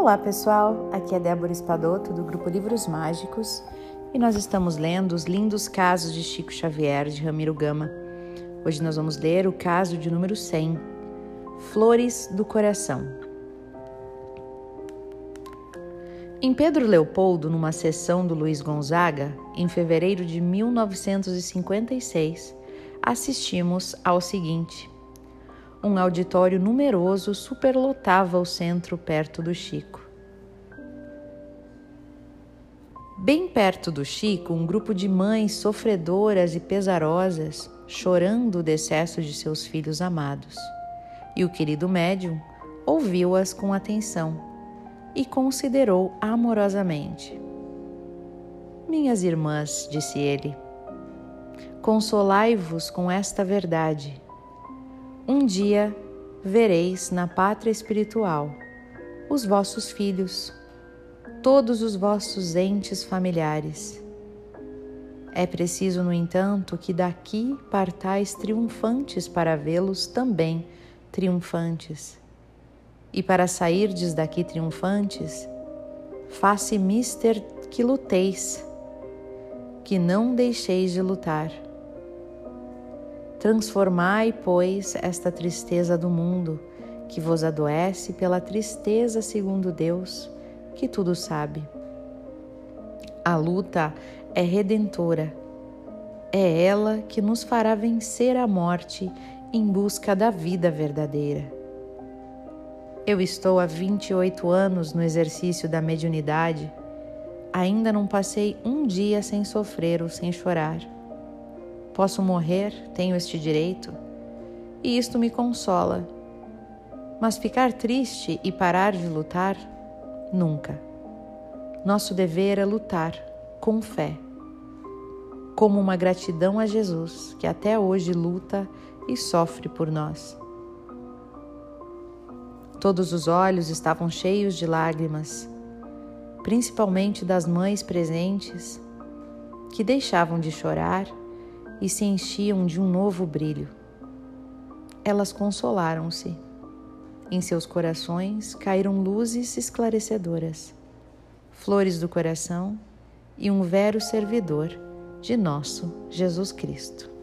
Olá pessoal, aqui é Débora Espadoto do grupo Livros Mágicos e nós estamos lendo os lindos casos de Chico Xavier de Ramiro Gama. Hoje nós vamos ler o caso de número 100, Flores do Coração. Em Pedro Leopoldo, numa sessão do Luiz Gonzaga, em fevereiro de 1956, assistimos ao seguinte: um auditório numeroso superlotava o centro perto do Chico. Bem perto do Chico, um grupo de mães sofredoras e pesarosas chorando o decesso de seus filhos amados. E o querido médium ouviu-as com atenção e considerou amorosamente. Minhas irmãs, disse ele, consolai-vos com esta verdade um dia vereis na pátria espiritual os vossos filhos, todos os vossos entes familiares. É preciso, no entanto, que daqui partais triunfantes para vê-los também triunfantes. E para sairdes daqui triunfantes, faça mister que luteis, que não deixeis de lutar Transformai, pois, esta tristeza do mundo, que vos adoece pela tristeza segundo Deus, que tudo sabe. A luta é redentora. É ela que nos fará vencer a morte em busca da vida verdadeira. Eu estou há 28 anos no exercício da mediunidade. Ainda não passei um dia sem sofrer ou sem chorar. Posso morrer, tenho este direito, e isto me consola. Mas ficar triste e parar de lutar? Nunca. Nosso dever é lutar com fé, como uma gratidão a Jesus, que até hoje luta e sofre por nós. Todos os olhos estavam cheios de lágrimas, principalmente das mães presentes, que deixavam de chorar e se enchiam de um novo brilho. Elas consolaram-se. Em seus corações caíram luzes esclarecedoras, flores do coração e um vero servidor de nosso Jesus Cristo.